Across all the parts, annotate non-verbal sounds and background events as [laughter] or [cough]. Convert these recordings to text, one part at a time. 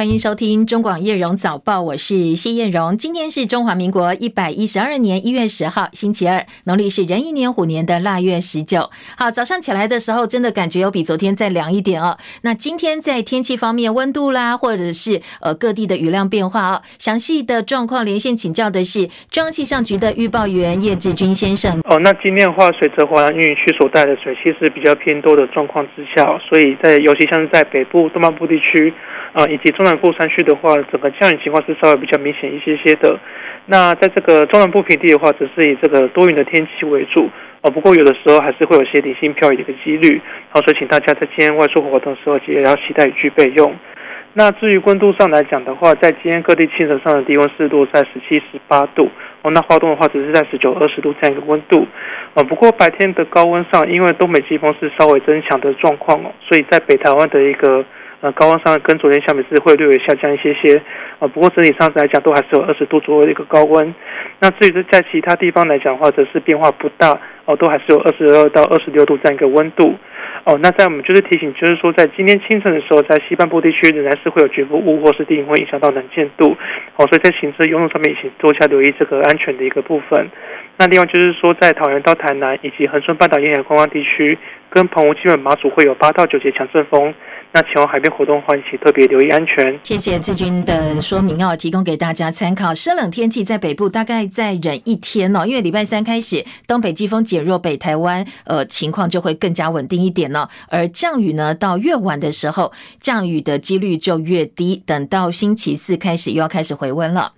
欢迎收听中广叶荣早报，我是谢叶荣。今天是中华民国一百一十二年一月十号，星期二，农历是壬寅年虎年的腊月十九。好，早上起来的时候，真的感觉有比昨天再凉一点哦。那今天在天气方面，温度啦，或者是呃各地的雨量变化哦，详细的状况连线请教的是中央气象局的预报员叶志军先生。哦，那今天的话，随着华南云雨区所带的水汽是比较偏多的状况之下，所以在尤其像是在北部、东半部地区。啊，以及中南部山区的话，整个降雨情况是稍微比较明显一些些的。那在这个中南部平地的话，只是以这个多云的天气为主。哦，不过有的时候还是会有些零星飘雨的一个几率。好，所以请大家在今天外出活动的时候，也要携带雨具备用。那至于温度上来讲的话，在今天各地清晨上的低温湿度在十七、十八度。哦，那花东的话只是在十九、二十度这样一个温度。啊，不过白天的高温上，因为东北季风是稍微增强的状况哦，所以在北台湾的一个。呃，高温上跟昨天相比是会略微下降一些些，啊，不过整体上来讲都还是有二十度左右的一个高温。那至于是在其他地方来讲的话，则是变化不大，哦，都还是有二十二到二十六度这样一个温度。哦，那在我们就是提醒，就是说在今天清晨的时候，在西半部地区仍然是会有局部雾或是低云会影响到能见度，哦，所以在行车用路上面，请多加留意这个安全的一个部分。那另外就是说，在桃园到台南以及恒春半岛沿海观光地区，跟澎湖、基本马祖会有八到九节强阵风。那前往海边活动的话，请特别留意安全。谢谢志军的说明哦，提供给大家参考。湿冷天气在北部大概再忍一天哦，因为礼拜三开始东北季风减弱，北台湾呃情况就会更加稳定一点了。而降雨呢，到越晚的时候，降雨的几率就越低。等到星期四开始，又要开始回温了。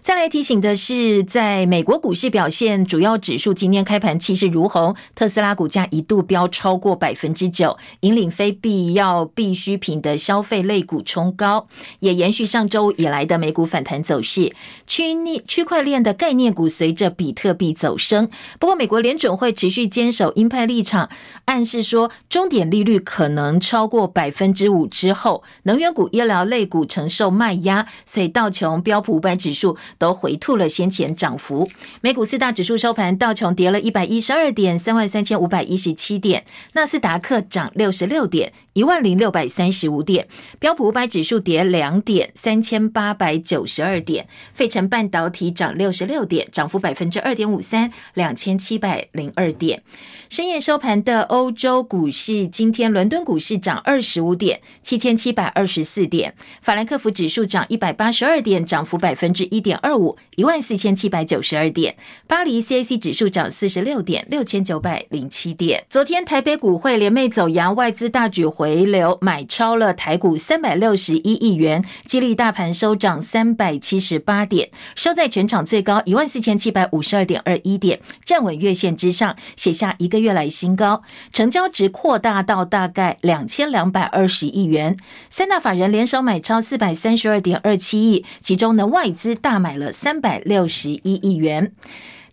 再来提醒的是，在美国股市表现，主要指数今天开盘气势如虹，特斯拉股价一度飙超过百分之九，引领非必要必需品的消费类股冲高，也延续上周以来的美股反弹走势。区内区块链的概念股随着比特币走升。不过，美国联准会持续坚守鹰派立场，暗示说终点利率可能超过百分之五之后，能源股、医疗类股承受卖压，所以道琼、标普五百指数都回吐了先前涨幅。美股四大指数收盘，道琼跌了一百一十二点，三万三千五百一十七点；纳斯达克涨六十六点。一万零六百三十五点，标普五百指数跌两点，三千八百九十二点。费城半导体涨六十六点，涨幅百分之二点五三，两千七百零二点。深夜收盘的欧洲股市，今天伦敦股市涨二十五点，七千七百二十四点。法兰克福指数涨一百八十二点，涨幅百分之一点二五，一万四千七百九十二点。巴黎 CAC 指数涨四十六点，六千九百零七点。昨天台北股会联袂走扬，外资大举回。回流买超了台股三百六十一亿元，激励大盘收涨三百七十八点，收在全场最高一万四千七百五十二点二一点，站稳月线之上，写下一个月来新高，成交值扩大到大概两千两百二十亿元，三大法人联手买超四百三十二点二七亿，其中呢外资大买了三百六十一亿元。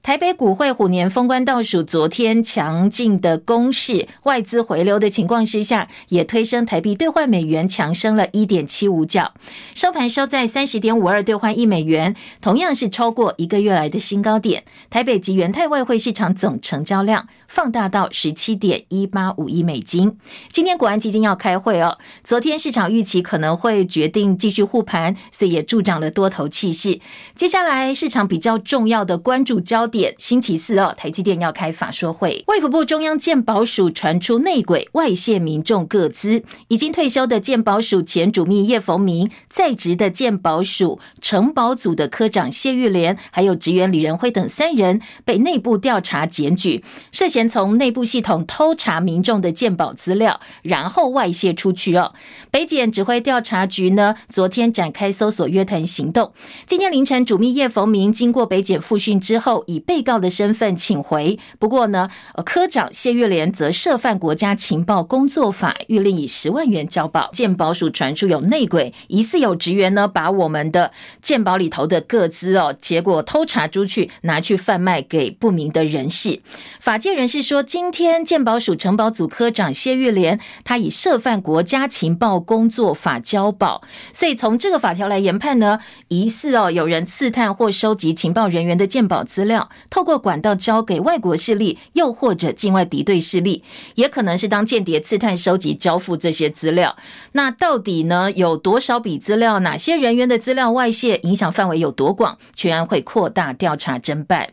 台北股会虎年封关倒数，昨天强劲的攻势，外资回流的情况之下，也推升台币兑换美元强升了一点七五角，收盘收在三十点五二兑换一美元，同样是超过一个月来的新高点。台北及元泰外汇市场总成交量放大到十七点一八五亿美金。今天国安基金要开会哦，昨天市场预期可能会决定继续护盘，所以也助长了多头气势。接下来市场比较重要的关注焦点。点星期四哦，台积电要开法说会。卫福部中央鉴保署传出内鬼外泄民众个资，已经退休的鉴保署前主秘叶逢明，在职的鉴保署成保组的科长谢玉莲，还有职员李仁辉等三人被内部调查检举，涉嫌从内部系统偷查民众的鉴保资料，然后外泄出去哦。北检指挥调查局呢，昨天展开搜索约谈行动。今天凌晨，主秘叶逢明经过北检复讯之后，以被告的身份请回，不过呢，科长谢玉莲则涉犯国家情报工作法，諭令以十万元交保。健保署传出有内鬼，疑似有职员呢把我们的健保里头的各资哦，结果偷查出去，拿去贩卖给不明的人士。法界人士说，今天健保署城保组科长谢玉莲，他以涉犯国家情报工作法交保，所以从这个法条来研判呢，疑似哦有人刺探或收集情报人员的健保资料。透过管道交给外国势力，又或者境外敌对势力，也可能是当间谍刺探、收集、交付这些资料。那到底呢，有多少笔资料？哪些人员的资料外泄？影响范围有多广？全案会扩大调查侦办。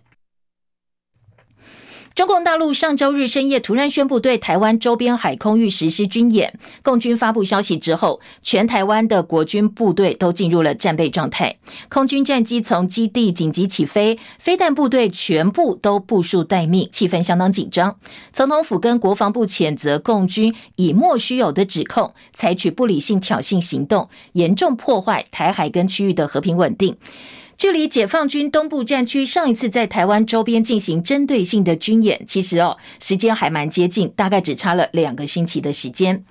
中共大陆上周日深夜突然宣布对台湾周边海空域实施军演，共军发布消息之后，全台湾的国军部队都进入了战备状态，空军战机从基地紧急起飞，飞弹部队全部都部署待命，气氛相当紧张。总统府跟国防部谴责共军以莫须有的指控，采取不理性挑衅行动，严重破坏台海跟区域的和平稳定。距离解放军东部战区上一次在台湾周边进行针对性的军演，其实哦，时间还蛮接近，大概只差了两个星期的时间。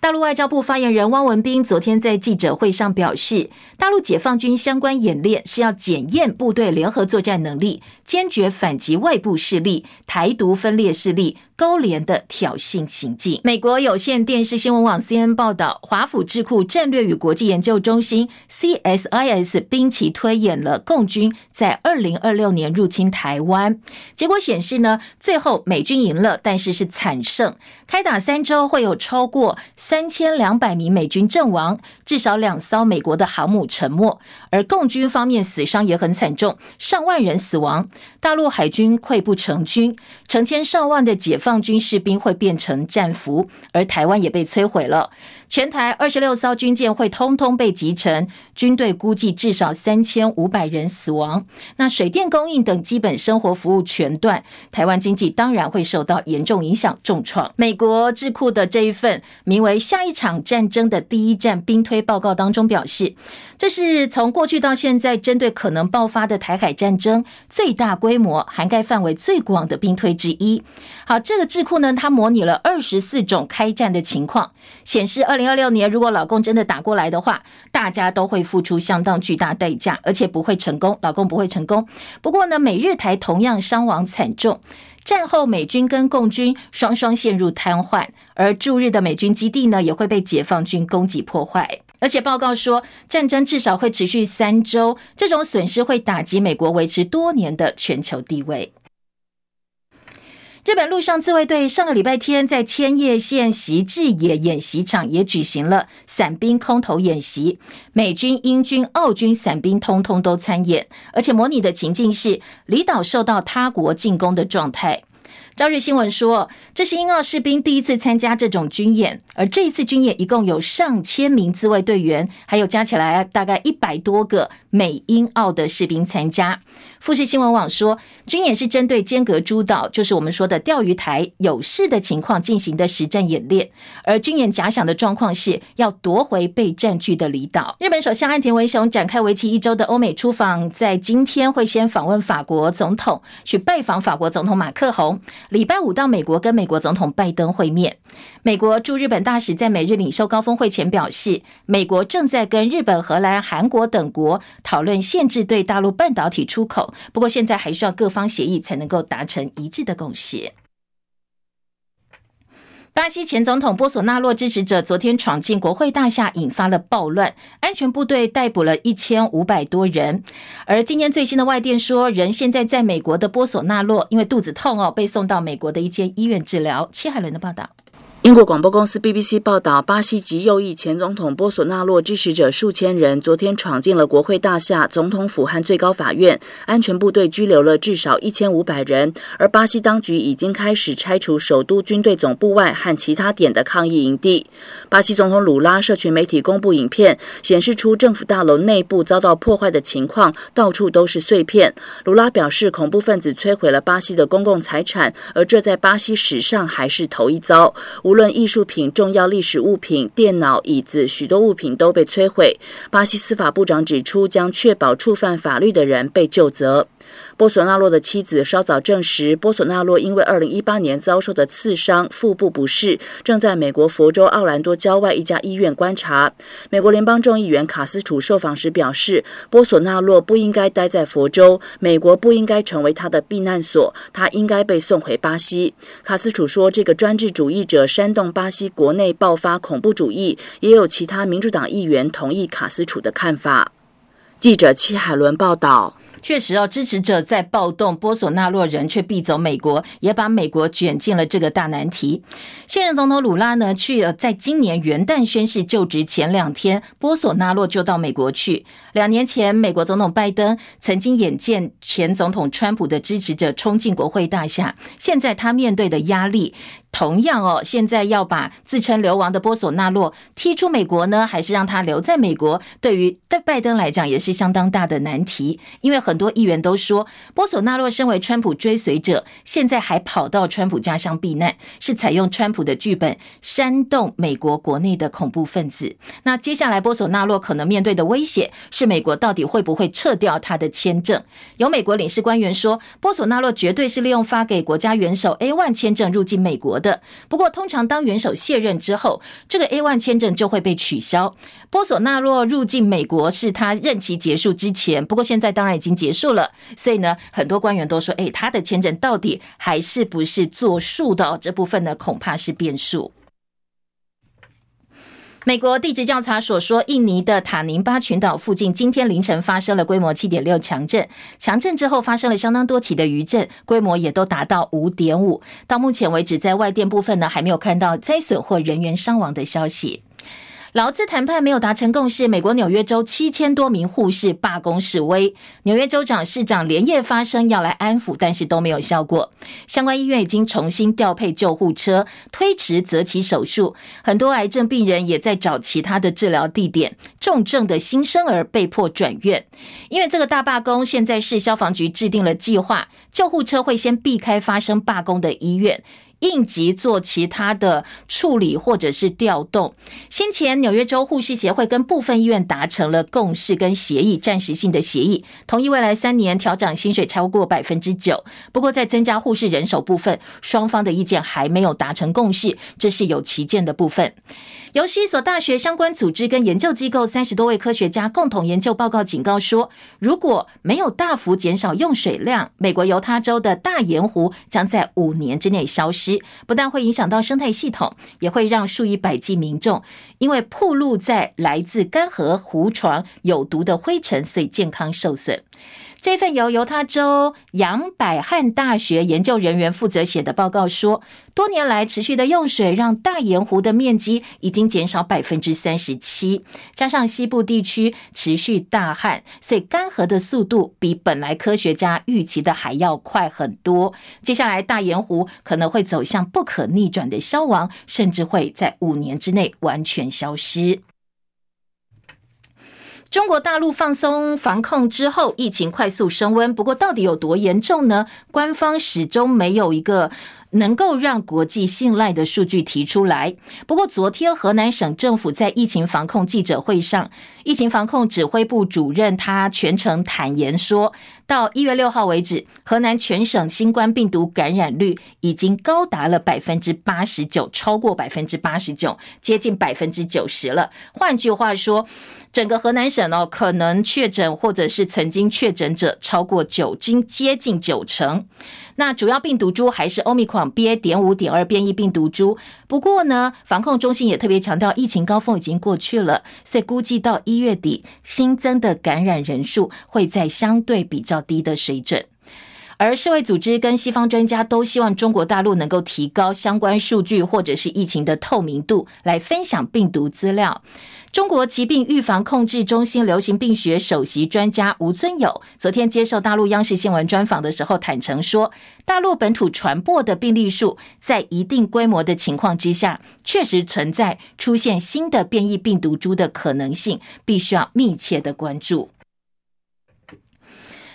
大陆外交部发言人汪文斌昨天在记者会上表示，大陆解放军相关演练是要检验部队联合作战能力，坚决反击外部势力、台独分裂势力勾连的挑衅行径。美国有线电视新闻网 CNN 报道，华府智库战略与国际研究中心 CSIS 兵棋推演了共军在二零二六年入侵台湾，结果显示呢，最后美军赢了，但是是惨胜，开打三周会有超过。三千两百名美军阵亡，至少两艘美国的航母沉没，而共军方面死伤也很惨重，上万人死亡。大陆海军溃不成军，成千上万的解放军士兵会变成战俘，而台湾也被摧毁了。全台二十六艘军舰会通通被击沉，军队估计至少三千五百人死亡。那水电供应等基本生活服务全断，台湾经济当然会受到严重影响，重创。美国智库的这一份名为《下一场战争的第一战兵推报告》当中表示，这是从过去到现在针对可能爆发的台海战争最大规模、涵盖范围最广的兵推之一。好，这个智库呢，它模拟了二十四种开战的情况，显示二零二六年如果老共真的打过来的话，大家都会付出相当巨大代价，而且不会成功，老共不会成功。不过呢，美日台同样伤亡惨重，战后美军跟共军双双陷入瘫痪，而驻日的美军基地呢，也会被解放军攻击破坏。而且报告说，战争至少会持续三周，这种损失会打击美国维持多年的全球地位。日本陆上自卫队上个礼拜天在千叶县习志野演习场也举行了伞兵空投演习，美军、英军、澳军伞兵通通都参演，而且模拟的情境是离岛受到他国进攻的状态。朝日新闻说，这是英澳士兵第一次参加这种军演，而这一次军演一共有上千名自卫队员，还有加起来大概一百多个美英澳的士兵参加。富士新闻网说，军演是针对尖阁诸岛，就是我们说的钓鱼台有事的情况进行的实战演练。而军演假想的状况是要夺回被占据的离岛。日本首相岸田文雄展开为期一周的欧美出访，在今天会先访问法国总统，去拜访法国总统马克宏。礼拜五到美国跟美国总统拜登会面。美国驻日本大使在美日领袖高峰会前表示，美国正在跟日本、荷兰、韩国等国讨论限制对大陆半导体出口。不过，现在还需要各方协议才能够达成一致的共识。巴西前总统波索纳洛支持者昨天闯进国会大厦，引发了暴乱，安全部队逮捕了一千五百多人。而今天最新的外电说，人现在在美国的波索纳洛因为肚子痛哦，被送到美国的一间医院治疗。戚海伦的报道。英国广播公司 BBC 报道，巴西极右翼前总统波索纳洛支持者数千人昨天闯进了国会大厦、总统府和最高法院，安全部队拘留了至少一千五百人。而巴西当局已经开始拆除首都军队总部外和其他点的抗议营地。巴西总统鲁拉社群媒体公布影片，显示出政府大楼内部遭到破坏的情况，到处都是碎片。鲁拉表示，恐怖分子摧毁了巴西的公共财产，而这在巴西史上还是头一遭。无论艺术品、重要历史物品、电脑、椅子，许多物品都被摧毁。巴西司法部长指出，将确保触犯法律的人被救责。波索纳洛的妻子稍早证实，波索纳洛因为二零一八年遭受的刺伤、腹部不适，正在美国佛州奥兰多郊外一家医院观察。美国联邦众议员卡斯楚受访时表示，波索纳洛不应该待在佛州，美国不应该成为他的避难所，他应该被送回巴西。卡斯楚说，这个专制主义者煽动巴西国内爆发恐怖主义，也有其他民主党议员同意卡斯楚的看法。记者戚海伦报道。确实哦，支持者在暴动，波索纳洛人却避走美国，也把美国卷进了这个大难题。现任总统鲁拉呢，去在今年元旦宣誓就职前两天，波索纳洛就到美国去。两年前，美国总统拜登曾经眼见前总统川普的支持者冲进国会大厦，现在他面对的压力。同样哦，现在要把自称流亡的波索纳洛踢出美国呢，还是让他留在美国？对于对拜登来讲也是相当大的难题。因为很多议员都说，波索纳洛身为川普追随者，现在还跑到川普家乡避难，是采用川普的剧本煽动美国国内的恐怖分子。那接下来波索纳洛可能面对的威胁是美国到底会不会撤掉他的签证？有美国领事官员说，波索纳洛绝对是利用发给国家元首 A1 签证入境美国的。不过，通常当元首卸任之后，这个 A one 签证就会被取消。波索纳洛入境美国是他任期结束之前，不过现在当然已经结束了，所以呢，很多官员都说，诶，他的签证到底还是不是作数的哦？这部分呢，恐怕是变数。美国地质调查所说，印尼的塔宁巴群岛附近今天凌晨发生了规模七点六强震，强震之后发生了相当多起的余震，规模也都达到五点五。到目前为止，在外电部分呢，还没有看到灾损或人员伤亡的消息。劳资谈判没有达成共识，美国纽约州七千多名护士罢工示威，纽约州长、市长连夜发声要来安抚，但是都没有效果。相关医院已经重新调配救护车，推迟择期手术，很多癌症病人也在找其他的治疗地点。重症的新生儿被迫转院，因为这个大罢工，现在市消防局制定了计划，救护车会先避开发生罢工的医院。应急做其他的处理或者是调动。先前纽约州护士协会跟部分医院达成了共识跟协议，暂时性的协议，同意未来三年调整薪水超过百分之九。不过在增加护士人手部分，双方的意见还没有达成共识，这是有歧见的部分。由西所大学相关组织跟研究机构三十多位科学家共同研究报告警告说，如果没有大幅减少用水量，美国犹他州的大盐湖将在五年之内消失，不但会影响到生态系统，也会让数以百计民众因为暴露在来自干涸湖床有毒的灰尘，所以健康受损。这份由犹他州杨百翰大学研究人员负责写的报告说，多年来持续的用水让大盐湖的面积已经减少百分之三十七，加上西部地区持续大旱，所以干涸的速度比本来科学家预期的还要快很多。接下来大盐湖可能会走向不可逆转的消亡，甚至会在五年之内完全消失。中国大陆放松防控之后，疫情快速升温。不过，到底有多严重呢？官方始终没有一个。能够让国际信赖的数据提出来。不过，昨天河南省政府在疫情防控记者会上，疫情防控指挥部主任他全程坦言说，到一月六号为止，河南全省新冠病毒感染率已经高达了百分之八十九，超过百分之八十九，接近百分之九十了。换句话说，整个河南省哦，可能确诊或者是曾经确诊者超过九，经接近九成。那主要病毒株还是欧米克 BA. 点五点二变异病毒株。不过呢，防控中心也特别强调，疫情高峰已经过去了，所以估计到一月底新增的感染人数会在相对比较低的水准。而世卫组织跟西方专家都希望中国大陆能够提高相关数据或者是疫情的透明度，来分享病毒资料。中国疾病预防控制中心流行病学首席专家吴尊友昨天接受大陆央视新闻专访的时候坦诚说，大陆本土传播的病例数在一定规模的情况之下，确实存在出现新的变异病毒株的可能性，必须要密切的关注。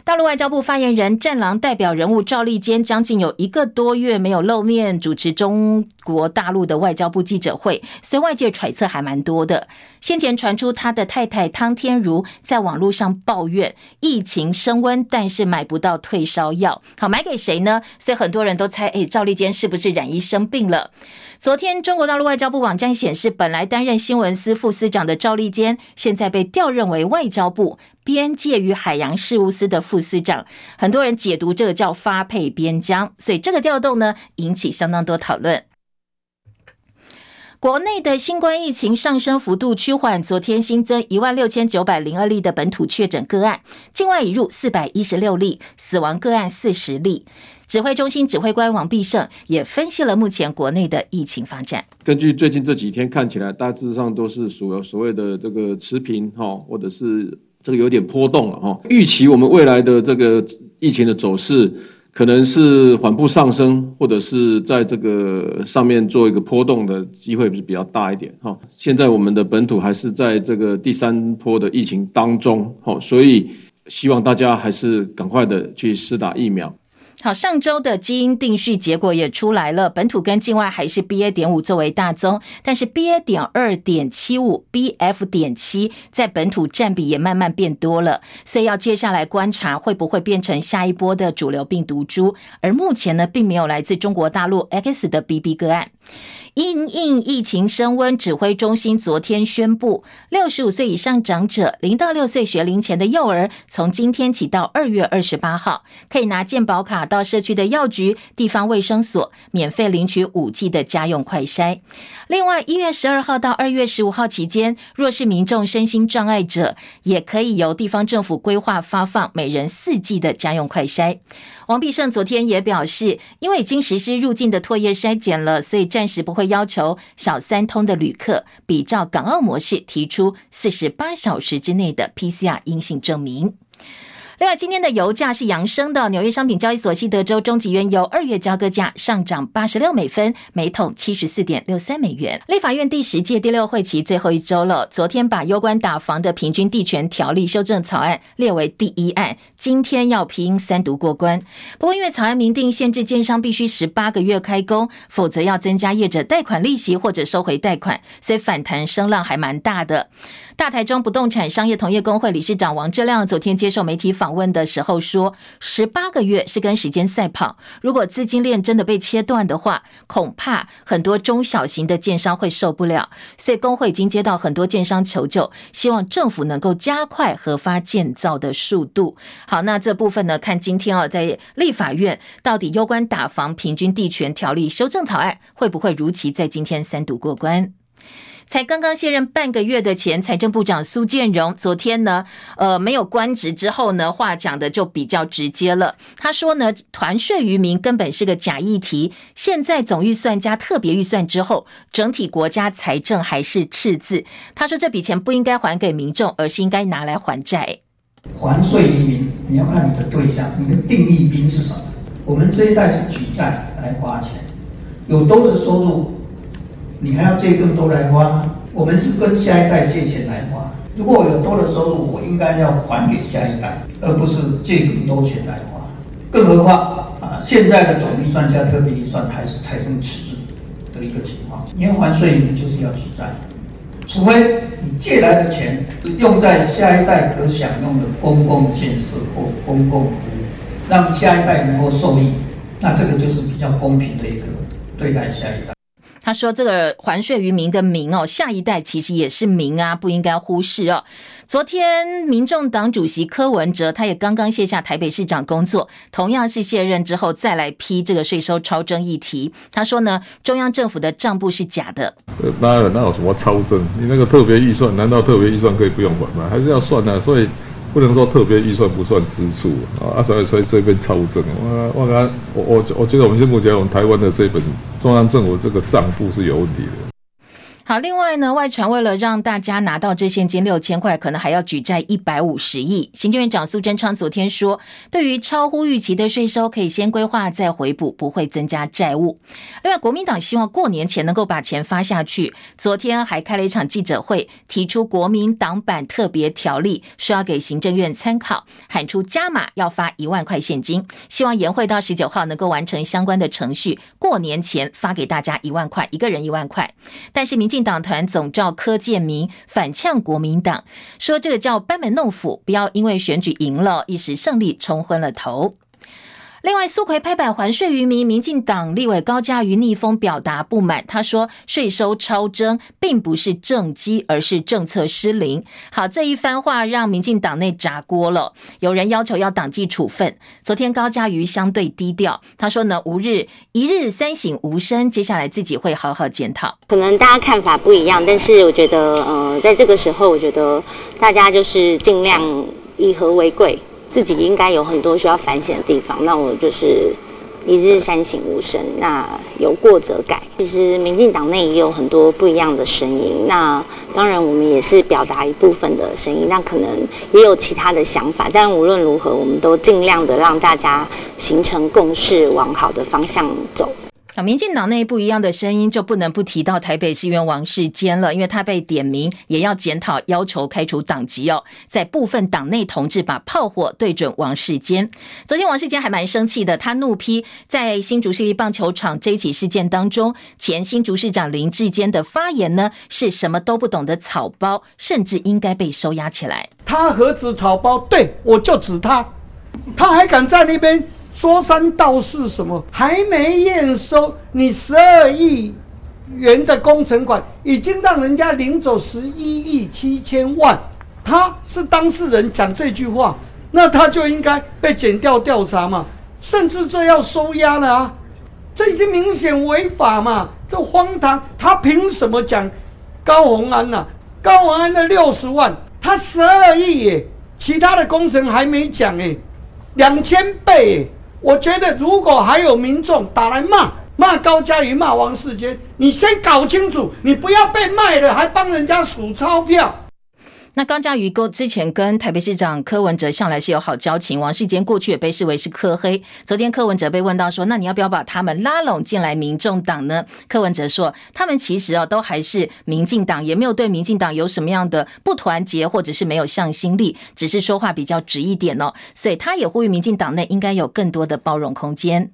大陆外交部发言人、战狼代表人物赵立坚将近有一个多月没有露面主持中国大陆的外交部记者会，所以外界揣测还蛮多的。先前传出他的太太汤天如在网络上抱怨疫情升温，但是买不到退烧药，好，买给谁呢？所以很多人都猜，诶，赵立坚是不是染疫生病了？昨天中国大陆外交部网站显示，本来担任新闻司副司长的赵立坚，现在被调任为外交部边界与海洋事务司的副司长。很多人解读这个叫发配边疆，所以这个调动呢，引起相当多讨论。国内的新冠疫情上升幅度趋缓，昨天新增一万六千九百零二例的本土确诊个案，境外移入四百一十六例，死亡个案四十例。指挥中心指挥官王必胜也分析了目前国内的疫情发展。根据最近这几天看起来，大致上都是属所谓的这个持平哈，或者是这个有点波动了哈。预期我们未来的这个疫情的走势。可能是缓步上升，或者是在这个上面做一个波动的机会是比较大一点哈。现在我们的本土还是在这个第三波的疫情当中哈，所以希望大家还是赶快的去施打疫苗。好，上周的基因定序结果也出来了，本土跟境外还是 BA. 点五作为大宗，但是 BA. 点二点七五、BF. 点七在本土占比也慢慢变多了，所以要接下来观察会不会变成下一波的主流病毒株，而目前呢，并没有来自中国大陆 X 的 BB 个案。因应疫情升温，指挥中心昨天宣布，六十五岁以上长者、零到六岁学龄前的幼儿，从今天起到二月二十八号，可以拿健保卡到社区的药局、地方卫生所，免费领取五剂的家用快筛。另外，一月十二号到二月十五号期间，若是民众身心障碍者，也可以由地方政府规划发放每人四剂的家用快筛。黄必胜昨天也表示，因为已经实施入境的唾液筛检了，所以暂时不会要求小三通的旅客比照港澳模式提出四十八小时之内的 PCR 阴性证明。另外，今天的油价是扬升的。纽约商品交易所西德州中级原油二月交割价上涨八十六美分，每桶七十四点六三美元。立法院第十届第六会期最后一周了，昨天把攸关打房的平均地权条例修正草案列为第一案，今天要拼三读过关。不过，因为草案明定限制建商必须十八个月开工，否则要增加业者贷款利息或者收回贷款，所以反弹声浪还蛮大的。大台中不动产商业同业公会理事长王志亮昨天接受媒体访问的时候说：“十八个月是跟时间赛跑，如果资金链真的被切断的话，恐怕很多中小型的建商会受不了。所以公会已经接到很多建商求救，希望政府能够加快核发建造的速度。好，那这部分呢，看今天啊，在立法院到底攸关打房平均地权条例修正草案会不会如期在今天三读过关？”才刚刚卸任半个月的前财政部长苏建荣，昨天呢，呃，没有官职之后呢，话讲的就比较直接了。他说呢，团税于民根本是个假议题。现在总预算加特别预算之后，整体国家财政还是赤字。他说这笔钱不应该还给民众，而是应该拿来还债。还税于民，你要看你的对象，你的定义兵是什么？我们这一代是举债来花钱，有多的收入。你还要借更多来花吗？我们是跟下一代借钱来花。如果我有多的收入，我应该要还给下一代，而不是借更多钱来花。更何况啊，现在的总预算加特别预算还是财政赤字的一个情况。你要还税，你就是要举债，除非你借来的钱用在下一代可享用的公共建设或公共服务，让下一代能够受益，那这个就是比较公平的一个对待下一代。他说：“这个还税于民的民哦，下一代其实也是民啊，不应该忽视哦。”昨天，民众党主席柯文哲他也刚刚卸下台北市长工作，同样是卸任之后再来批这个税收超征议题。他说呢，中央政府的账簿是假的。呃，当然，那有什么超征？你那个特别预算，难道特别预算可以不用管吗？还是要算呢、啊？所以。不能说特别预算不算支出啊，所以所以这边超正，我我我我我觉得我们现目前我们台湾的这本中央政府这个账簿是有问题的。好，另外呢，外传为了让大家拿到这现金六千块，可能还要举债一百五十亿。行政院长苏贞昌昨天说，对于超乎预期的税收，可以先规划再回补，不会增加债务。另外，国民党希望过年前能够把钱发下去。昨天还开了一场记者会，提出国民党版特别条例，说要给行政院参考，喊出加码要发一万块现金，希望延会到十九号能够完成相关的程序，过年前发给大家一万块，一个人一万块。但是民进党团总召柯建明反呛国民党，说这个叫班门弄斧，不要因为选举赢了，一时胜利冲昏了头。另外，苏奎拍板还税于民，民进党立委高嘉瑜逆风表达不满，他说税收超征并不是政绩，而是政策失灵。好，这一番话让民进党内炸锅了，有人要求要党纪处分。昨天高嘉瑜相对低调，他说呢，吾日一日三省吾身，接下来自己会好好检讨。可能大家看法不一样，但是我觉得，呃，在这个时候，我觉得大家就是尽量以和为贵。自己应该有很多需要反省的地方，那我就是一日三省吾身，那有过则改。其实民进党内也有很多不一样的声音，那当然我们也是表达一部分的声音，那可能也有其他的想法，但无论如何，我们都尽量的让大家形成共识，往好的方向走。啊，民进党内不一样的声音就不能不提到台北市议员王世坚了，因为他被点名，也要检讨，要求开除党籍哦。在部分党内同志把炮火对准王世坚，昨天王世坚还蛮生气的，他怒批在新竹市立棒球场这一起事件当中，前新竹市长林志坚的发言呢，是什么都不懂的草包，甚至应该被收押起来。他何止草包？对，我就指他，他还敢在那边。说三道四，什么还没验收？你十二亿元的工程款已经让人家领走十一亿七千万，他是当事人讲这句话，那他就应该被检调调查嘛，甚至这要收押了啊！这已经明显违法嘛，这荒唐！他凭什么讲高虹安呐、高虹安的六十万，他十二亿耶，其他的工程还没讲哎，两千倍耶。我觉得，如果还有民众打来骂骂高嘉瑜、骂王世坚，你先搞清楚，你不要被卖了，还帮人家数钞票。那高嘉瑜哥之前跟台北市长柯文哲向来是有好交情，王世坚过去也被视为是柯黑。昨天柯文哲被问到说，那你要不要把他们拉拢进来民众党呢？柯文哲说，他们其实哦都还是民进党，也没有对民进党有什么样的不团结或者是没有向心力，只是说话比较直一点哦。所以他也呼吁民进党内应该有更多的包容空间。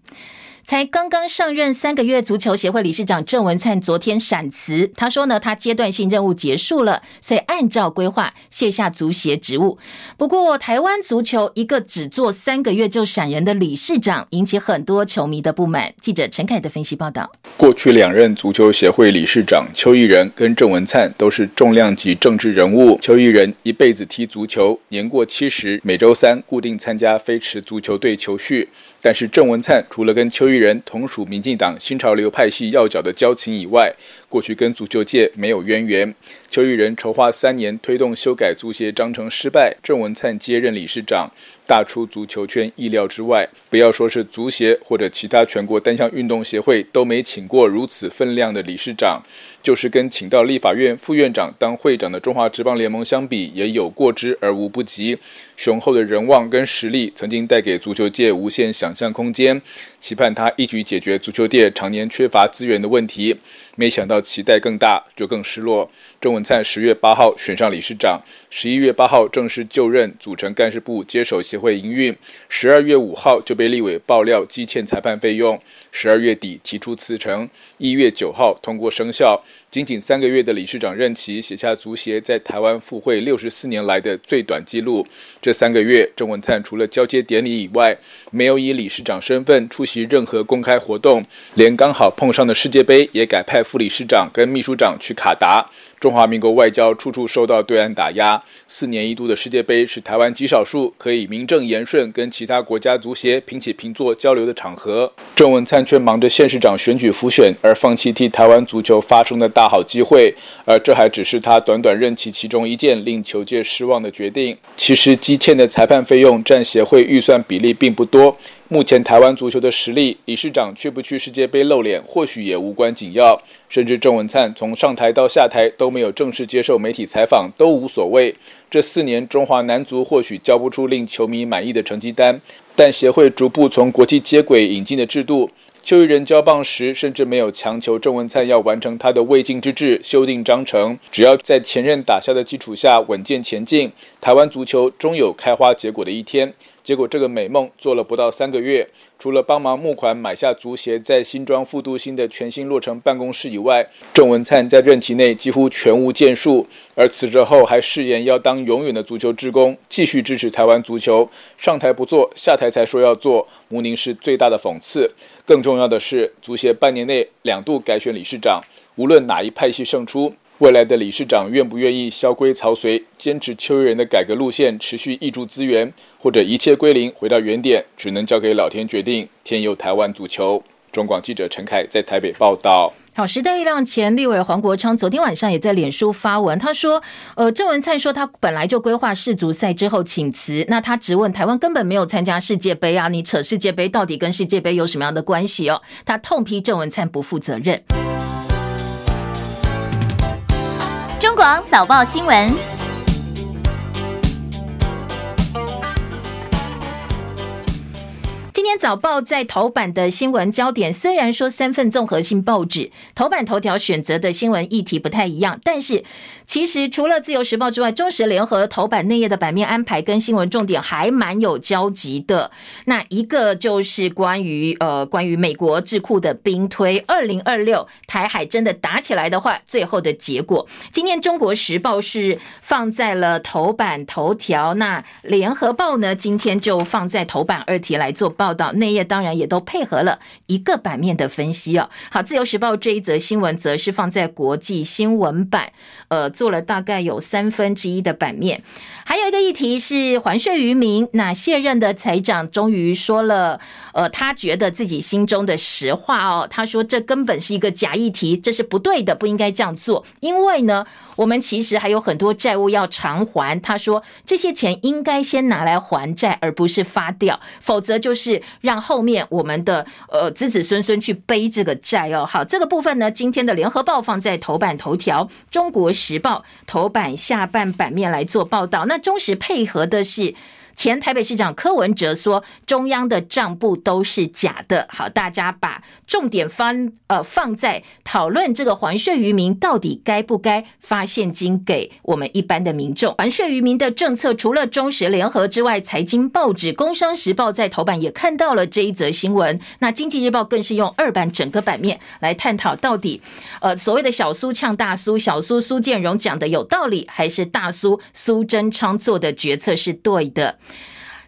才刚刚上任三个月，足球协会理事长郑文灿昨天闪辞，他说呢，他阶段性任务结束了，所以按照规划卸下足协职务。不过，台湾足球一个只做三个月就闪人的理事长，引起很多球迷的不满。记者陈凯的分析报道：过去两任足球协会理事长邱义仁跟郑文灿都是重量级政治人物。邱义仁一辈子踢足球，年过七十，每周三固定参加飞驰足球队球训。但是郑文灿除了跟邱义仁同属民进党新潮流派系要角的交情以外，过去跟足球界没有渊源。邱义仁筹划三年推动修改足协章程失败，郑文灿接任理事长，大出足球圈意料之外。不要说是足协或者其他全国单项运动协会都没请过如此分量的理事长，就是跟请到立法院副院长当会长的中华职棒联盟相比，也有过之而无不及。雄厚的人望跟实力曾经带给足球界无限想象空间，期盼他一举解决足球界常年缺乏资源的问题。没想到期待更大，就更失落。郑文灿十月八号选上理事长，十一月八号正式就任，组成干事部接手协会营运。十二月五号就被立委爆料积欠裁判费用，十二月底提出辞呈，一月九号通过生效。仅仅三个月的理事长任期，写下足协在台湾复会六十四年来的最短纪录。这三个月，郑文灿除了交接典礼以外，没有以理事长身份出席任何公开活动，连刚好碰上的世界杯也改派副理事长跟秘书长去卡达。中华民国外交处处受到对岸打压，四年一度的世界杯是台湾极少数可以名正言顺跟其他国家足协平起平坐交流的场合。郑文灿却忙着县市长选举浮选，而放弃替台湾足球发声的大好机会，而这还只是他短短任期其中一件令球界失望的决定。其实积欠的裁判费用占协会预算比例并不多。目前台湾足球的实力，理事长去不去世界杯露脸，或许也无关紧要。甚至郑文灿从上台到下台都没有正式接受媒体采访，都无所谓。这四年中华男足或许交不出令球迷满意的成绩单，但协会逐步从国际接轨引进的制度。邱义仁交棒时，甚至没有强求郑文灿要完成他的未竟之志，修订章程。只要在前任打下的基础下稳健前进，台湾足球终有开花结果的一天。结果这个美梦做了不到三个月，除了帮忙募款买下足协在新庄复都新的全新落成办公室以外，郑文灿在任期内几乎全无建树。而辞职后还誓言要当永远的足球职工，继续支持台湾足球。上台不做，下台才说要做，无宁是最大的讽刺。更重要的是，足协半年内两度改选理事长，无论哪一派系胜出。未来的理事长愿不愿意萧规曹随，坚持邱义仁的改革路线，持续挹注资源，或者一切归零，回到原点，只能交给老天决定。天佑台湾足球。中广记者陈凯在台北报道。好，时代力量前立委黄国昌昨天晚上也在脸书发文，他说：“呃，郑文灿说他本来就规划世足赛之后请辞，那他质问台湾根本没有参加世界杯啊，你扯世界杯到底跟世界杯有什么样的关系哦？”他痛批郑文灿不负责任。广早报新闻。天早报在头版的新闻焦点，虽然说三份综合性报纸头版头条选择的新闻议题不太一样，但是其实除了自由时报之外，中时联合头版内页的版面安排跟新闻重点还蛮有交集的。那一个就是关于呃关于美国智库的兵推，二零二六台海真的打起来的话，最后的结果。今天中国时报是放在了头版头条，那联合报呢今天就放在头版二题来做报到内页当然也都配合了一个版面的分析哦。好，自由时报这一则新闻则是放在国际新闻版，呃，做了大概有三分之一的版面。还有一个议题是还税于民，那现任的财长终于说了，呃，他觉得自己心中的实话哦。他说这根本是一个假议题，这是不对的，不应该这样做，因为呢，我们其实还有很多债务要偿还。他说这些钱应该先拿来还债，而不是发掉，否则就是。让后面我们的呃子子孙孙去背这个债哦。好，这个部分呢，今天的联合报放在头版头条，中国时报头版下半版面来做报道。那中时配合的是。前台北市长柯文哲说：“中央的账簿都是假的。”好，大家把重点放呃放在讨论这个还税于民到底该不该发现金给我们一般的民众。还税于民的政策，除了中时联合之外，财经报纸《工商时报》在头版也看到了这一则新闻。那《经济日报》更是用二版整个版面来探讨到底，呃，所谓的小苏呛大苏，小苏苏建荣讲的有道理，还是大苏苏贞昌做的决策是对的？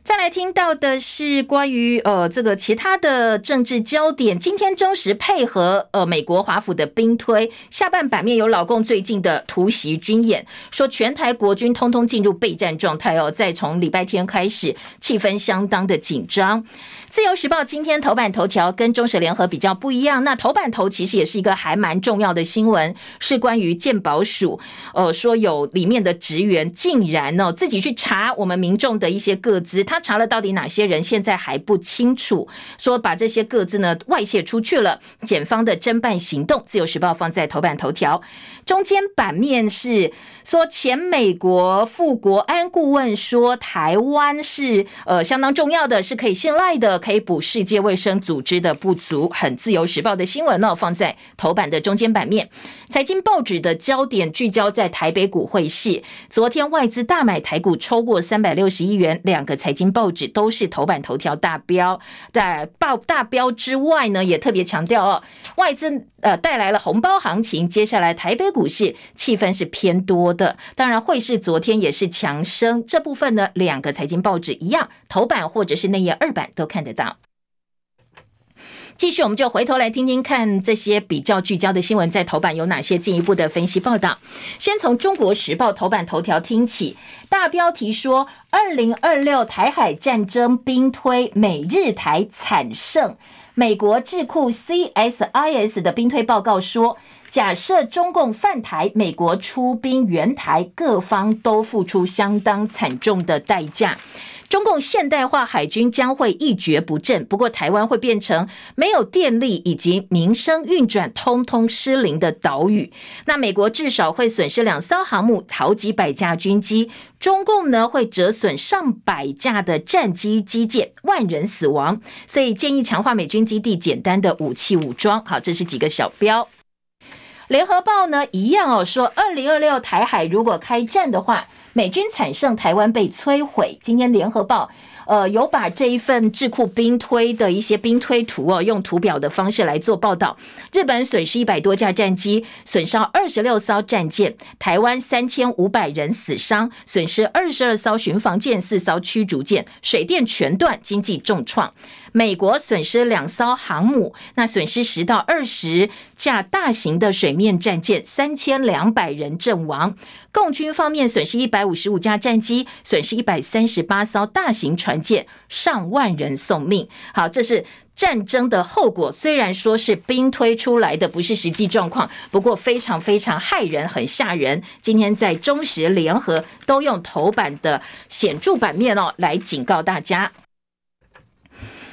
再来听到的是关于呃这个其他的政治焦点。今天中时配合呃美国华府的兵推，下半版面有老共最近的突袭军演，说全台国军通通进入备战状态哦。再从礼拜天开始，气氛相当的紧张。自由时报今天头版头条跟中时联合比较不一样，那头版头其实也是一个还蛮重要的新闻，是关于健保署，呃说有里面的职员竟然哦自己去查我们民众的一些个资。他查了到底哪些人，现在还不清楚。说把这些各自呢外泄出去了，检方的侦办行动，自由时报放在头版头条。中间版面是说前美国副国安顾问说台湾是呃相当重要的，是可以信赖的，可以补世界卫生组织的不足。很自由时报的新闻呢，放在头版的中间版面。财经报纸的焦点聚焦在台北股汇市，昨天外资大买台股超过三百六十亿元，两个财经。报纸都是头版头条大标，在报大标之外呢，也特别强调哦，外资呃带来了红包行情，接下来台北股市气氛是偏多的，当然汇市昨天也是强升，这部分呢，两个财经报纸一样，头版或者是内页二版都看得到。继续，我们就回头来听听看这些比较聚焦的新闻，在头版有哪些进一步的分析报道。先从《中国时报》头版头条听起，大标题说：“二零二六台海战争兵推，美日台惨胜。”美国智库 CSIS 的兵推报告说，假设中共犯台，美国出兵援台，各方都付出相当惨重的代价。中共现代化海军将会一蹶不振，不过台湾会变成没有电力以及民生运转通通失灵的岛屿。那美国至少会损失两艘航母、好几百架军机，中共呢会折损上百架的战机机舰，万人死亡。所以建议强化美军基地简单的武器武装。好，这是几个小标。联合报呢一样哦，说二零二六台海如果开战的话，美军惨胜，台湾被摧毁。今天联合报。呃，有把这一份智库兵推的一些兵推图哦，用图表的方式来做报道。日本损失一百多架战机，损伤二十六艘战舰；台湾三千五百人死伤，损失二十二艘巡防舰、四艘驱逐舰，水电全断，经济重创。美国损失两艘航母，那损失十到二十架大型的水面战舰，三千两百人阵亡。共军方面损失一百五十五架战机，损失一百三十八艘大型船舰，上万人送命。好，这是战争的后果。虽然说是兵推出来的，不是实际状况，不过非常非常害人，很吓人。今天在中时联合都用头版的显著版面哦，来警告大家。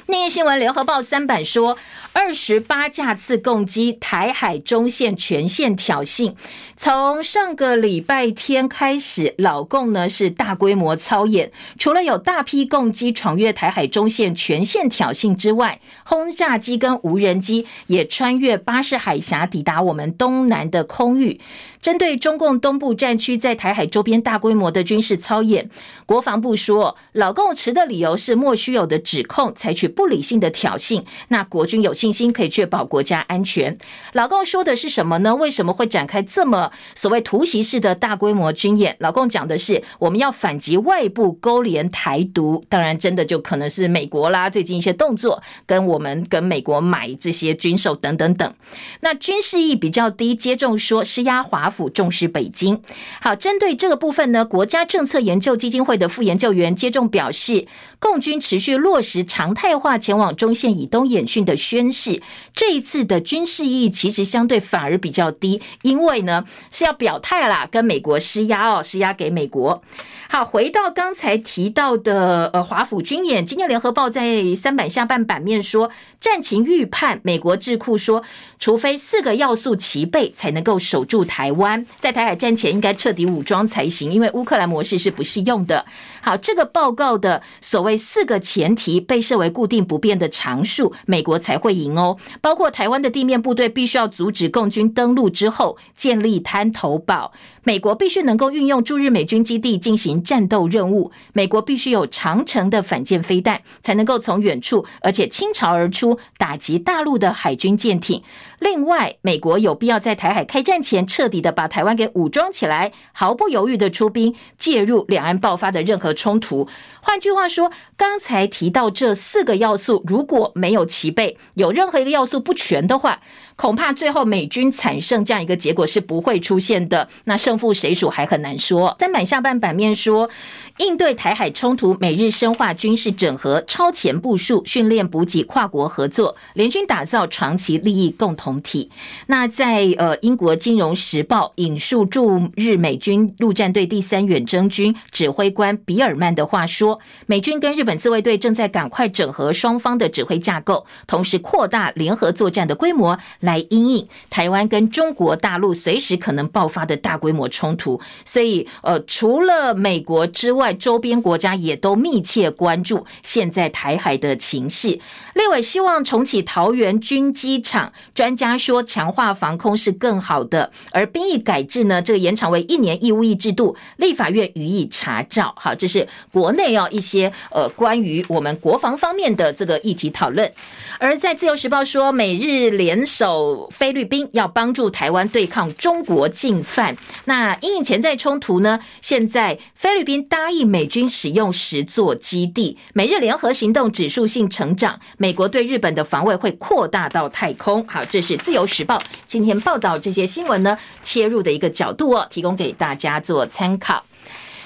内页新闻，联合报三版说，二十八架次共机，台海中线全线挑衅。从上个礼拜天开始，老共呢是大规模操演，除了有大批共机闯越台海中线全线挑衅之外，轰炸机跟无人机也穿越巴士海峡，抵达我们东南的空域。针对中共东部战区在台海周边大规模的军事操演，国防部说，老共持的理由是莫须有的指控，采取不理性的挑衅。那国军有信心可以确保国家安全。老共说的是什么呢？为什么会展开这么所谓突袭式的大规模军演？老共讲的是我们要反击外部勾连台独，当然真的就可能是美国啦，最近一些动作跟我们跟美国买这些军售等等等。那军事意比较低，接种说施压华。府重视北京。好，针对这个部分呢，国家政策研究基金会的副研究员接种表示，共军持续落实常态化前往中线以东演训的宣示，这一次的军事意义其实相对反而比较低，因为呢是要表态啦，跟美国施压哦，施压给美国。好，回到刚才提到的呃华府军演，今天联合报在三版下半版面说，战情预判，美国智库说，除非四个要素齐备，才能够守住台湾。湾在台海战前应该彻底武装才行，因为乌克兰模式是不适用的。好，这个报告的所谓四个前提被设为固定不变的常数，美国才会赢哦。包括台湾的地面部队必须要阻止共军登陆之后建立滩头堡，美国必须能够运用驻日美军基地进行战斗任务，美国必须有长程的反舰飞弹，才能够从远处而且倾巢而出打击大陆的海军舰艇。另外，美国有必要在台海开战前彻底的把台湾给武装起来，毫不犹豫的出兵介入两岸爆发的任何冲突。换句话说，刚才提到这四个要素如果没有齐备，有任何一个要素不全的话，恐怕最后美军惨胜这样一个结果是不会出现的。那胜负谁属还很难说。三版下半版面说，应对台海冲突，美日深化军事整合、超前部署、训练补给、跨国合作，联军打造长期利益共同体。那在呃英国金融时报引述驻日美军陆战队第三远征军指挥官比尔曼的话说，美军跟日本自卫队正在赶快整合双方的指挥架构，同时扩大联合作战的规模。来来阴影台湾跟中国大陆随时可能爆发的大规模冲突，所以呃，除了美国之外，周边国家也都密切关注现在台海的情势。立委希望重启桃园军机场，专家说强化防空是更好的，而兵役改制呢，这个延长为一年义务役制度，立法院予以查照。好，这是国内要一些呃关于我们国防方面的这个议题讨论。而在自由时报说，美日联手。菲律宾要帮助台湾对抗中国进犯，那因应潜在冲突呢？现在菲律宾答应美军使用十座基地，美日联合行动指数性成长，美美国对日本的防卫会扩大到太空。好，这是自由时报今天报道这些新闻呢，切入的一个角度哦，提供给大家做参考。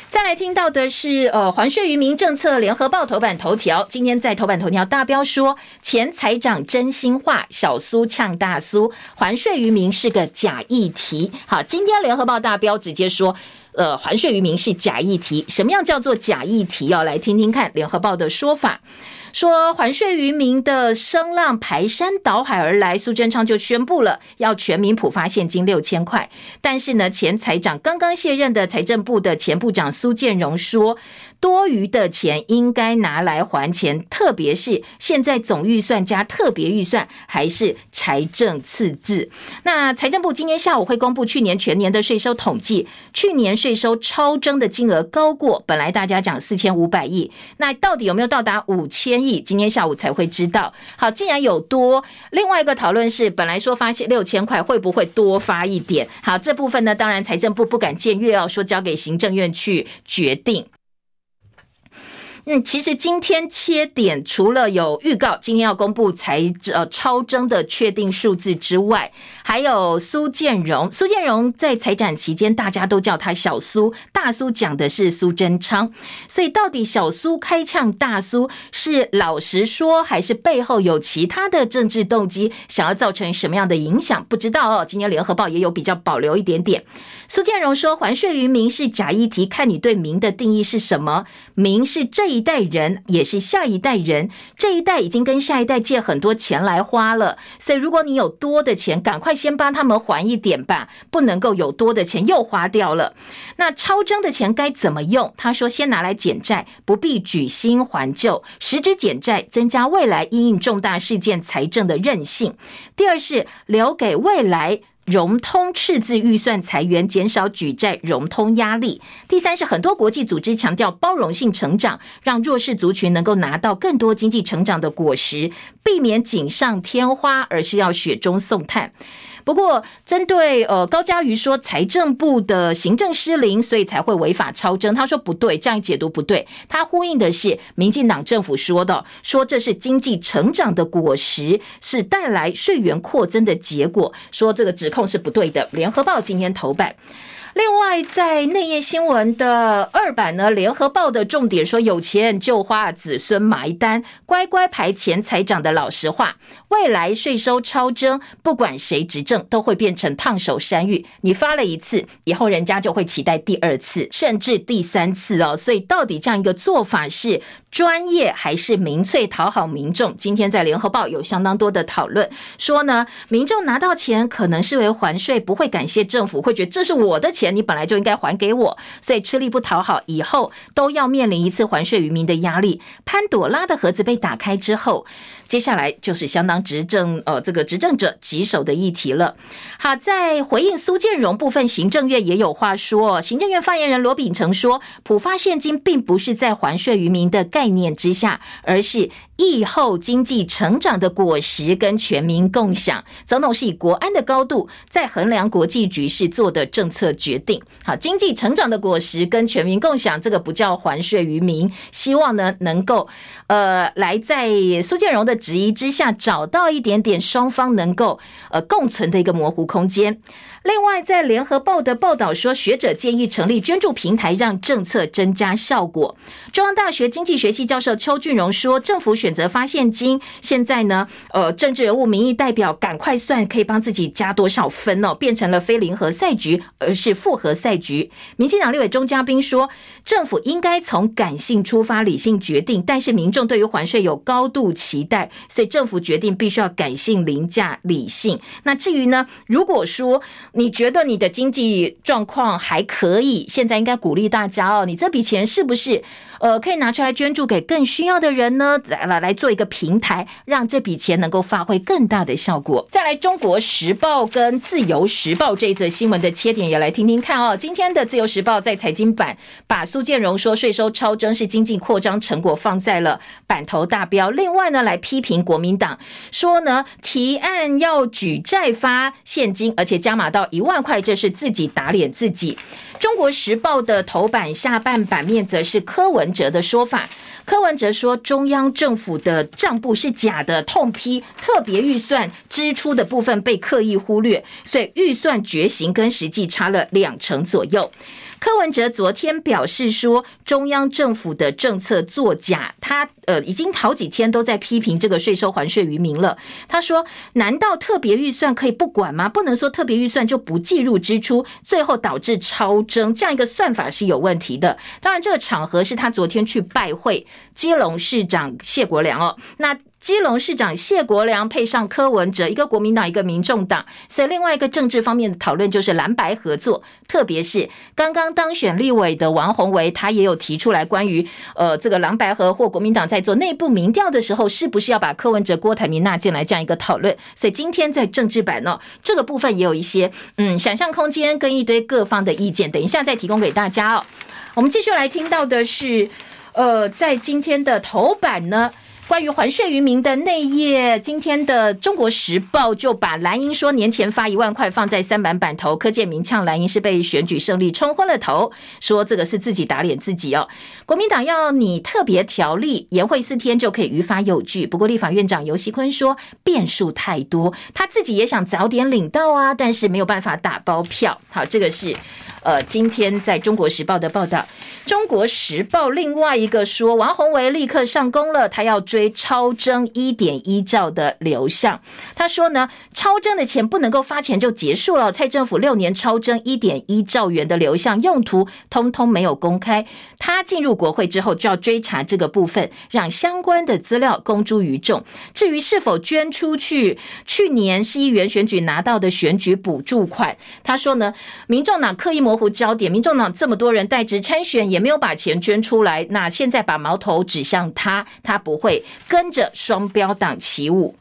再来听到的是，呃，还税于民政策，联合报头版头条，今天在头版头条大标说，前财长真心话，小苏呛大苏，还税于民是个假议题。好，今天联合报大标直接说，呃，还税于民是假议题，什么样叫做假议题？要来听听看联合报的说法。说还税于民的声浪排山倒海而来，苏贞昌就宣布了要全民普发现金六千块。但是呢，前财长刚刚卸任的财政部的前部长苏建荣说，多余的钱应该拿来还钱，特别是现在总预算加特别预算还是财政赤字。那财政部今天下午会公布去年全年的税收统计，去年税收超征的金额高过本来大家讲四千五百亿，那到底有没有到达五千亿？今天下午才会知道。好，既然有多，另外一个讨论是，本来说发现六千块会不会多发一点？好，这部分呢，当然财政部不敢僭越要，说交给行政院去决定。嗯，其实今天切点除了有预告，今天要公布财呃超征的确定数字之外，还有苏建荣。苏建荣在财展期间，大家都叫他小苏，大苏讲的是苏贞昌。所以到底小苏开呛大苏是老实说，还是背后有其他的政治动机，想要造成什么样的影响？不知道哦。今天联合报也有比较保留一点点。苏建荣说，还税于民是假议题，看你对民的定义是什么。民是这。一代人也是下一代人，这一代已经跟下一代借很多钱来花了，所以如果你有多的钱，赶快先帮他们还一点吧，不能够有多的钱又花掉了。那超征的钱该怎么用？他说，先拿来减债，不必举新还旧，实质减债，增加未来因应重大事件财政的韧性。第二是留给未来。融通赤字预算裁员，减少举债融通压力。第三是很多国际组织强调包容性成长，让弱势族群能够拿到更多经济成长的果实，避免锦上添花，而是要雪中送炭。不过，针对呃高嘉瑜说财政部的行政失灵，所以才会违法超征。他说不对，这样解读不对。他呼应的是民进党政府说的，说这是经济成长的果实，是带来税源扩增的结果。说这个指控是不对的。联合报今天头版。另外，在内页新闻的二版呢，联合报的重点说有钱就花，子孙埋单，乖乖排钱财长的老实话。未来税收超征，不管谁执政，都会变成烫手山芋。你发了一次，以后人家就会期待第二次，甚至第三次哦。所以，到底这样一个做法是专业还是民粹讨好民众？今天在联合报有相当多的讨论，说呢，民众拿到钱可能视为还税，不会感谢政府，会觉得这是我的钱，钱你本来就应该还给我，所以吃力不讨好，以后都要面临一次还税于民的压力。潘朵拉的盒子被打开之后。接下来就是相当执政呃，这个执政者棘手的议题了。好，在回应苏建荣部分，行政院也有话说。行政院发言人罗秉成说，普发现金并不是在还税于民的概念之下，而是疫后经济成长的果实跟全民共享。总统是以国安的高度在衡量国际局势做的政策决定。好，经济成长的果实跟全民共享，这个不叫还税于民。希望呢能够呃来在苏建荣的。质疑之下，找到一点点双方能够呃共存的一个模糊空间。另外，在联合报的报道说，学者建议成立捐助平台，让政策增加效果。中央大学经济学系教授邱俊荣说，政府选择发现金，现在呢，呃，政治人物、民意代表赶快算可以帮自己加多少分哦，变成了非零和赛局，而是复合赛局。民进党立委钟嘉宾说，政府应该从感性出发，理性决定，但是民众对于还税有高度期待，所以政府决定必须要感性凌驾理性。那至于呢，如果说，你觉得你的经济状况还可以？现在应该鼓励大家哦，你这笔钱是不是呃可以拿出来捐助给更需要的人呢？来来来做一个平台，让这笔钱能够发挥更大的效果。再来，《中国时报》跟《自由时报》这一则新闻的切点也来听听看哦。今天的《自由时报》在财经版把苏建荣说税收超征是经济扩张成果放在了版头大标，另外呢来批评国民党说呢提案要举债发现金，而且加码到。一万块，这是自己打脸自己。中国时报的头版下半版面则是柯文哲的说法。柯文哲说，中央政府的账簿是假的，痛批特别预算支出的部分被刻意忽略，所以预算决行跟实际差了两成左右。柯文哲昨天表示说，中央政府的政策作假，他呃已经好几天都在批评这个税收还税于民了。他说，难道特别预算可以不管吗？不能说特别预算就不计入支出，最后导致超征，这样一个算法是有问题的。当然，这个场合是他昨天去拜会基隆市长谢国良哦。那基隆市长谢国梁配上柯文哲，一个国民党，一个民众党，所以另外一个政治方面的讨论就是蓝白合作，特别是刚刚当选立委的王宏维，他也有提出来关于呃这个蓝白合或国民党在做内部民调的时候，是不是要把柯文哲、郭台铭纳进来这样一个讨论。所以今天在政治版呢，这个部分也有一些嗯想象空间跟一堆各方的意见，等一下再提供给大家哦。我们继续来听到的是，呃，在今天的头版呢。关于还税于民的内页，今天的《中国时报》就把蓝英说年前发一万块放在三板板头，柯建铭呛蓝英是被选举胜利冲昏了头，说这个是自己打脸自己哦。国民党要你特别条例，延会四天就可以于法有据。不过立法院长游锡坤说变数太多，他自己也想早点领到啊，但是没有办法打包票。好，这个是。呃，今天在中国时报的报道，中国时报另外一个说，王宏维立刻上工了，他要追超征一点一兆的流向。他说呢，超征的钱不能够发钱就结束了，蔡政府六年超征一点一兆元的流向用途，通通没有公开。他进入国会之后就要追查这个部分，让相关的资料公诸于众。至于是否捐出去，去年市议员选举拿到的选举补助款，他说呢，民众党刻意模。模糊焦点，民众党这么多人代职参选，也没有把钱捐出来。那现在把矛头指向他，他不会跟着双标党起舞。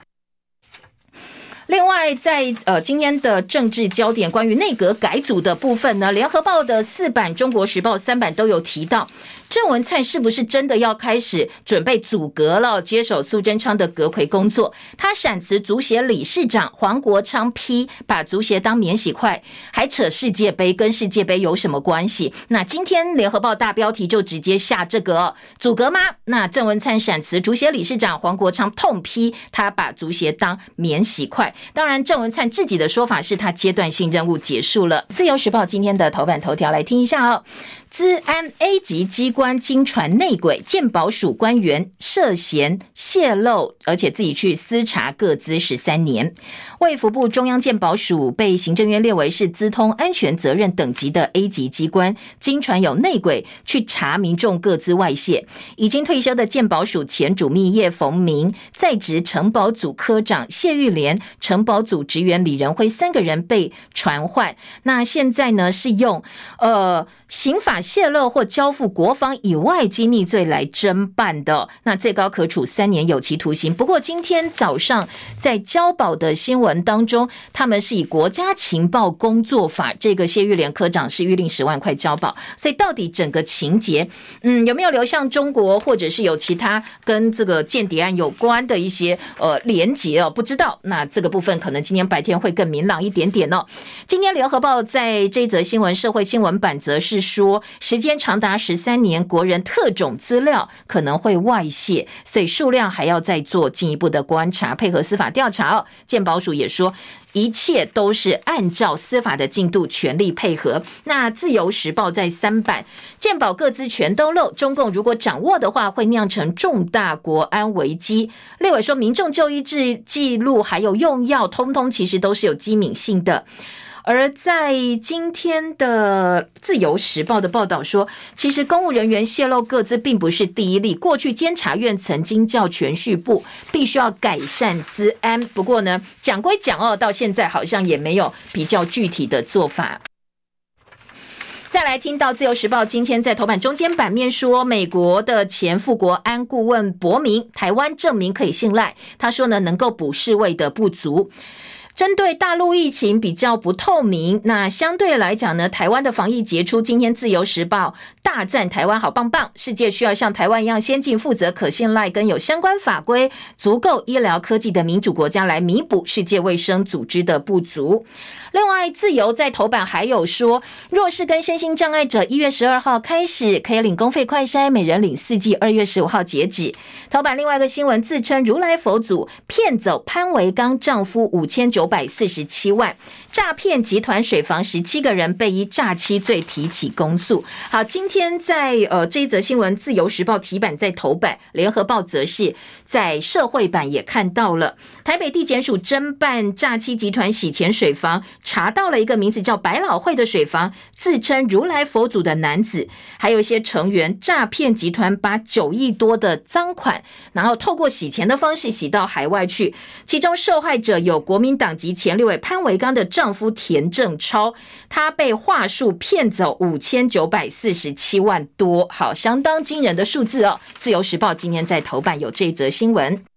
另外，在呃今天的政治焦点，关于内阁改组的部分呢，联合报的四版、中国时报三版都有提到。郑文灿是不是真的要开始准备组阁了，接手苏贞昌的阁揆工作？他闪辞足协理事长黄国昌批把足协当免洗筷，还扯世界杯，跟世界杯有什么关系？那今天联合报大标题就直接下这个组阁吗？那郑文灿闪辞足协理事长黄国昌痛批他把足协当 [laughs] 免洗筷。当然，郑文灿自己的说法是他阶段性任务结束了。自由时报今天的头版头条来听一下哦。资安 A 级机关惊传内鬼，鉴保署官员涉嫌泄露，而且自己去私查各资十三年。卫福部中央鉴保署被行政院列为是资通安全责任等级的 A 级机关，惊传有内鬼去查民众各资外泄。已经退休的鉴保署前主秘叶逢明，在职城保组科长谢玉莲，城保组职员李仁辉三个人被传唤。那现在呢是用呃刑法。泄露或交付国防以外机密罪来侦办的，那最高可处三年有期徒刑。不过今天早上在交保的新闻当中，他们是以国家情报工作法，这个谢玉莲科长是预定十万块交保。所以到底整个情节，嗯，有没有流向中国，或者是有其他跟这个间谍案有关的一些呃连结哦？不知道。那这个部分可能今天白天会更明朗一点点哦。今天联合报在这则新闻社会新闻版则是说。时间长达十三年，国人特种资料可能会外泄，所以数量还要再做进一步的观察，配合司法调查哦。健保署也说，一切都是按照司法的进度全力配合。那自由时报在三版，健保各资全都漏，中共如果掌握的话，会酿成重大国安危机。立委说，民众就医记记录还有用药，通通其实都是有机敏性的。而在今天的《自由时报》的报道说，其实公务人员泄露个资并不是第一例。过去监察院曾经叫全序部必须要改善资安，不过呢，讲归讲哦，到现在好像也没有比较具体的做法。再来听到《自由时报》今天在头版中间版面说，美国的前副国安顾问伯明，台湾证明可以信赖。他说呢，能够补侍卫的不足。针对大陆疫情比较不透明，那相对来讲呢，台湾的防疫杰出。今天自由时报大赞台湾好棒棒，世界需要像台湾一样先进、负责、可信赖，跟有相关法规、足够医疗科技的民主国家来弥补世界卫生组织的不足。另外，自由在头版还有说，弱势跟身心障碍者一月十二号开始可以领公费快筛，每人领四剂，二月十五号截止。头版另外一个新闻，自称如来佛祖骗走潘维刚丈夫五千九。九百四十七万。诈骗集团水房十七个人被依诈欺罪提起公诉。好，今天在呃这一则新闻，《自由时报》题版在头版，《联合报》则是在社会版也看到了。台北地检署侦办诈欺集团洗钱水房，查到了一个名字叫百老汇的水房，自称如来佛祖的男子，还有一些成员诈骗集团把九亿多的赃款，然后透过洗钱的方式洗到海外去。其中受害者有国民党及前六位潘维刚的丈夫田正超，他被话术骗走五千九百四十七万多，好，相当惊人的数字哦。自由时报今天在头版有这则新闻。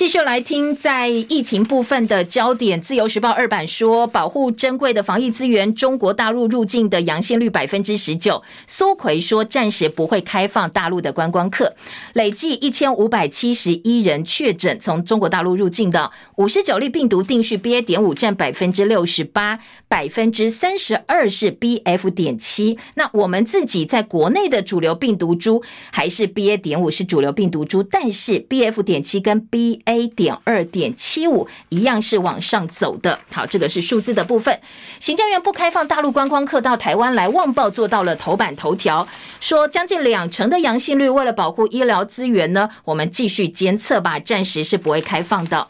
继续来听，在疫情部分的焦点，《自由时报》二版说，保护珍贵的防疫资源，中国大陆入境的阳性率百分之十九。苏奎说，暂时不会开放大陆的观光客。累计一千五百七十一人确诊，从中国大陆入境的五十九例病毒定序 BA. 点五占百分之六十八，百分之三十二是 BF. 点七。那我们自己在国内的主流病毒株还是 BA. 点五是主流病毒株，但是 BF. 点七跟 B A 点二点七五一样是往上走的。好，这个是数字的部分。行政院不开放大陆观光客到台湾来，旺报做到了头版头条，说将近两成的阳性率，为了保护医疗资源呢，我们继续监测吧，暂时是不会开放的。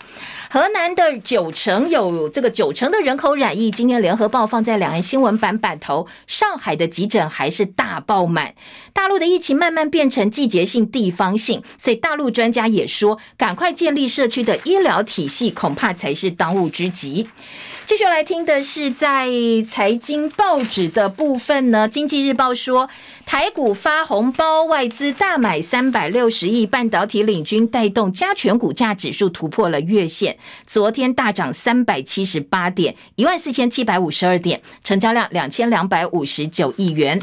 河南的九成有这个九成的人口染疫，今天联合报放在两岸新闻版版头。上海的急诊还是大爆满，大陆的疫情慢慢变成季节性、地方性，所以大陆专家也说，赶快建立社区的医疗体系，恐怕才是当务之急。继续来听的是在财经报纸的部分呢，《经济日报》说，台股发红包，外资大买三百六十亿，半导体领军带动加权股价指数突破了月线，昨天大涨三百七十八点，一万四千七百五十二点，成交量两千两百五十九亿元。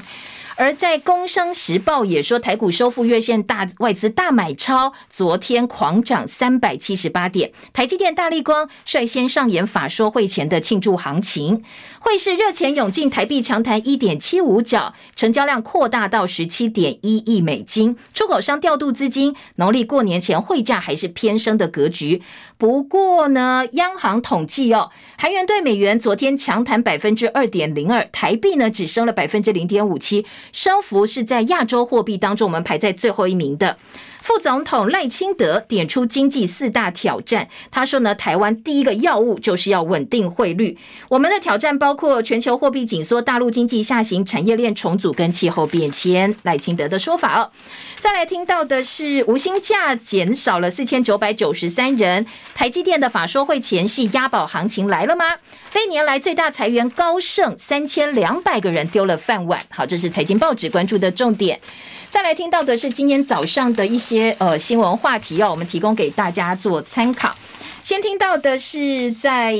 而在《工商时报》也说，台股收复月线，大外资大买超，昨天狂涨三百七十八点。台积电、大立光率先上演法说会前的庆祝行情，汇市热钱涌进，台币强弹一点七五角，成交量扩大到十七点一亿美金。出口商调度资金，农历过年前汇价还是偏升的格局。不过呢，央行统计哦，韩元兑美元昨天强弹百分之二点零二，台币呢只升了百分之零点五七。升幅是在亚洲货币当中，我们排在最后一名的。副总统赖清德点出经济四大挑战，他说呢，台湾第一个要务就是要稳定汇率。我们的挑战包括全球货币紧缩、大陆经济下行、产业链重组跟气候变迁。赖清德的说法哦。再来听到的是无薪假减少了四千九百九十三人。台积电的法说会前夕押宝行情来了吗？历年来最大裁员高盛三千两百个人丢了饭碗。好，这是财经报纸关注的重点。再来听到的是今天早上的一些些呃新闻话题要，我们提供给大家做参考。先听到的是在。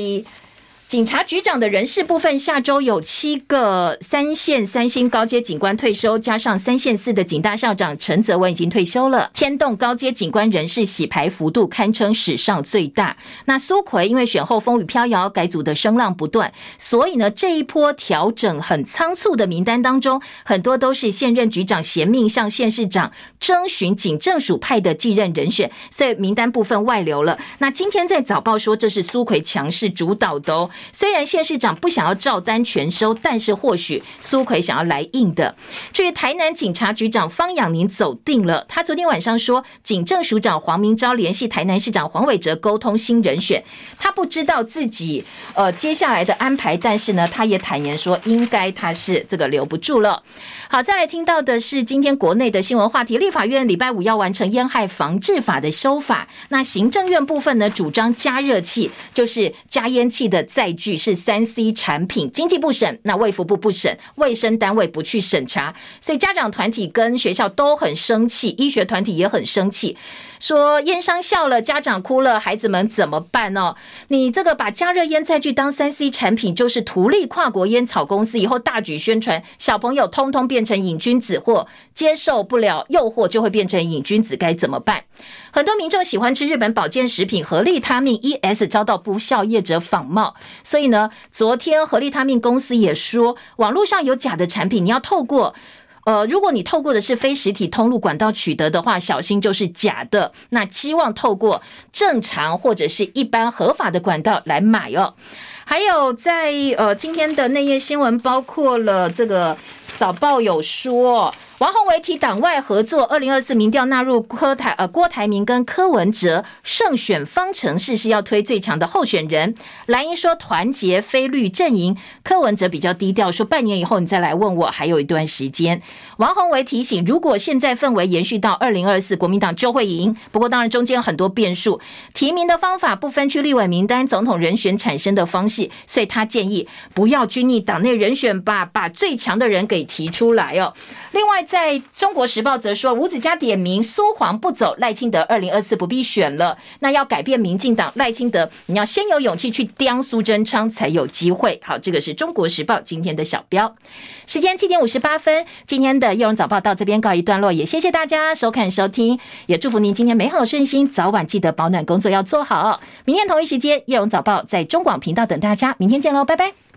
警察局长的人事部分，下周有七个三线三星高阶警官退休，加上三线四的警大校长陈泽文已经退休了，牵动高阶警官人事洗牌幅度堪称史上最大。那苏奎因为选后风雨飘摇，改组的声浪不断，所以呢这一波调整很仓促的名单当中，很多都是现任局长衔命向县市长征询警政署派的继任人选，所以名单部分外流了。那今天在早报说这是苏奎强势主导的哦。虽然县市长不想要照单全收，但是或许苏奎想要来硬的。至于台南警察局长方养宁走定了，他昨天晚上说，警政署长黄明昭联系台南市长黄伟哲沟通新人选，他不知道自己呃接下来的安排，但是呢，他也坦言说，应该他是这个留不住了。好，再来听到的是今天国内的新闻话题，立法院礼拜五要完成烟害防治法的修法，那行政院部分呢，主张加热器，就是加烟器的在载具是三 C 产品，经济部审，那卫福部不审，卫生单位不去审查，所以家长团体跟学校都很生气，医学团体也很生气。说烟商笑了，家长哭了，孩子们怎么办呢？你这个把加热烟再去当三 C 产品，就是图利跨国烟草公司，以后大举宣传，小朋友通通变成瘾君子，或接受不了诱惑就会变成瘾君子，该怎么办？很多民众喜欢吃日本保健食品合利他命 ES，遭到不肖业者仿冒，所以呢，昨天合利他命公司也说，网络上有假的产品，你要透过。呃，如果你透过的是非实体通路管道取得的话，小心就是假的。那期望透过正常或者是一般合法的管道来买哦。还有在呃今天的内页新闻，包括了这个早报有说。王宏维提党外合作，二零二四民调纳入柯台呃郭台铭跟柯文哲胜选方程式是要推最强的候选人。蓝营说团结非绿阵营，柯文哲比较低调，说半年以后你再来问我，还有一段时间。王宏维提醒，如果现在氛围延续到二零二四，国民党就会赢。不过当然中间有很多变数，提名的方法不分区立委名单，总统人选产生的方式，所以他建议不要拘泥党内人选吧，把最强的人给提出来哦。另外。在中国时报则说，吴子嘉点名苏黄不走，赖清德二零二四不必选了。那要改变民进党，赖清德你要先有勇气去刁苏贞昌才有机会。好，这个是中国时报今天的小标。时间七点五十八分，今天的叶荣早报到这边告一段落，也谢谢大家收看收听，也祝福您今天美好顺心，早晚记得保暖工作要做好。明天同一时间，叶荣早报在中广频道等大家，明天见喽，拜拜。